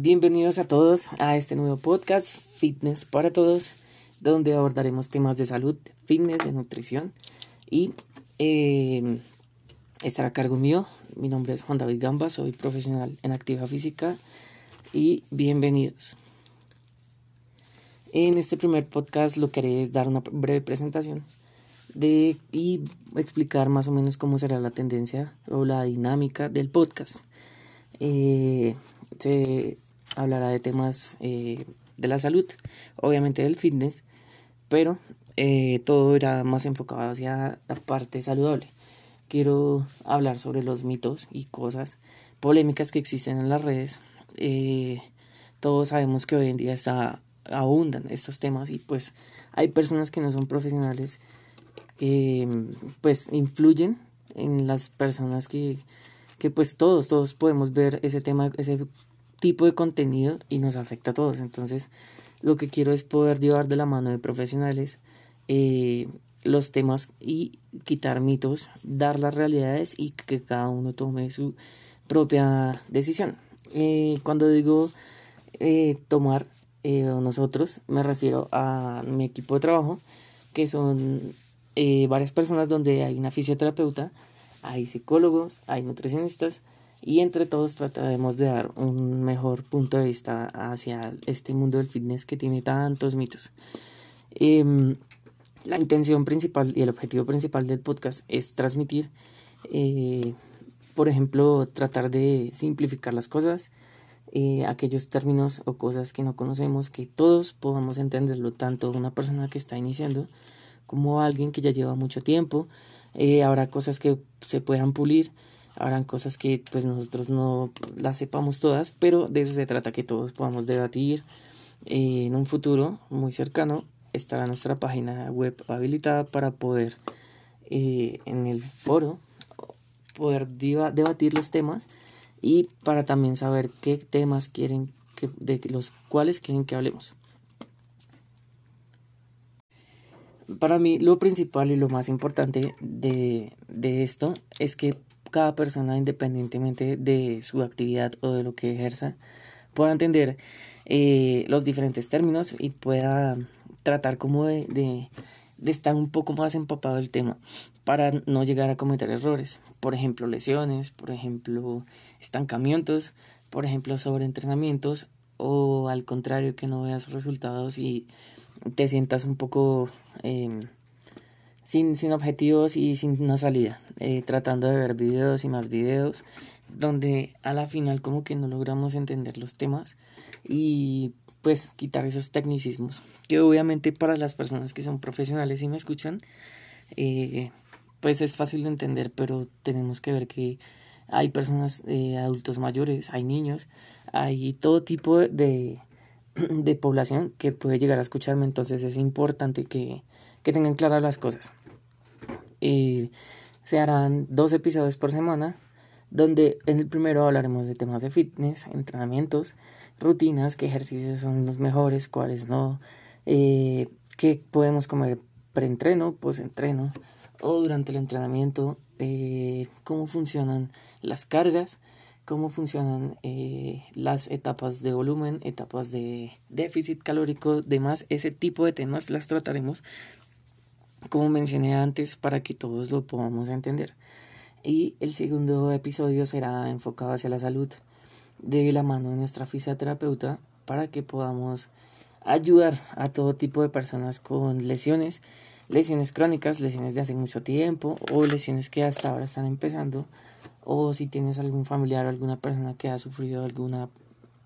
Bienvenidos a todos a este nuevo podcast Fitness para Todos, donde abordaremos temas de salud, fitness, de nutrición y eh, estará a cargo mío. Mi nombre es Juan David Gamba, soy profesional en actividad física y bienvenidos. En este primer podcast lo que haré es dar una breve presentación de, y explicar más o menos cómo será la tendencia o la dinámica del podcast. Eh, hablará de temas eh, de la salud, obviamente del fitness, pero eh, todo irá más enfocado hacia la parte saludable. Quiero hablar sobre los mitos y cosas polémicas que existen en las redes. Eh, todos sabemos que hoy en día abundan estos temas y pues hay personas que no son profesionales que pues influyen en las personas que, que pues todos, todos podemos ver ese tema, ese tipo de contenido y nos afecta a todos. Entonces, lo que quiero es poder llevar de la mano de profesionales eh, los temas y quitar mitos, dar las realidades y que cada uno tome su propia decisión. Eh, cuando digo eh, tomar nosotros, me refiero a mi equipo de trabajo, que son varias personas donde hay una fisioterapeuta, hay psicólogos, hay nutricionistas, y entre todos trataremos de dar un mejor punto de vista hacia este mundo del fitness que tiene tantos mitos. Em, la intención principal y el objetivo principal del podcast es transmitir, eh, por ejemplo, tratar de simplificar las cosas, eh, aquellos términos o cosas que no conocemos, que todos podamos entenderlo, tanto una persona que está iniciando como alguien que ya lleva mucho tiempo. Eh, habrá cosas que se puedan pulir habrán cosas que pues nosotros no las sepamos todas, pero de eso se trata que todos podamos debatir. Eh, en un futuro muy cercano estará nuestra página web habilitada para poder eh, en el foro poder debatir los temas y para también saber qué temas quieren que, de los cuales quieren que hablemos. Para mí lo principal y lo más importante de, de esto es que cada persona, independientemente de su actividad o de lo que ejerza, pueda entender eh, los diferentes términos y pueda tratar como de, de, estar un poco más empapado del tema para no llegar a cometer errores. Por ejemplo, lesiones, por ejemplo, estancamientos, por ejemplo, sobreentrenamientos o al contrario, que no veas resultados y te sientas un poco... Eh, sin, sin objetivos y sin una salida, eh, tratando de ver videos y más videos, donde a la final como que no logramos entender los temas y pues quitar esos tecnicismos, que obviamente para las personas que son profesionales y me escuchan, eh, pues es fácil de entender, pero tenemos que ver que hay personas, eh, adultos mayores, hay niños, hay todo tipo de, de población que puede llegar a escucharme, entonces es importante que, que tengan claras las cosas. Y se harán dos episodios por semana, donde en el primero hablaremos de temas de fitness, entrenamientos, rutinas, qué ejercicios son los mejores, cuáles no, eh, qué podemos comer preentreno, postentreno o durante el entrenamiento, eh, cómo funcionan las cargas, cómo funcionan eh, las etapas de volumen, etapas de déficit calórico, demás, ese tipo de temas las trataremos como mencioné antes, para que todos lo podamos entender. Y el segundo episodio será enfocado hacia la salud de la mano de nuestra fisioterapeuta para que podamos ayudar a todo tipo de personas con lesiones, lesiones crónicas, lesiones de hace mucho tiempo o lesiones que hasta ahora están empezando o si tienes algún familiar o alguna persona que ha sufrido alguna,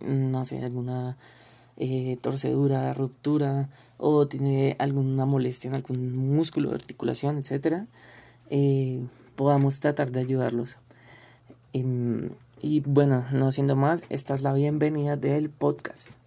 no sé, alguna eh, torcedura, ruptura o tiene alguna molestia en algún músculo, articulación, etcétera, eh, podamos tratar de ayudarlos. Em, y bueno, no siendo más, esta es la bienvenida del podcast.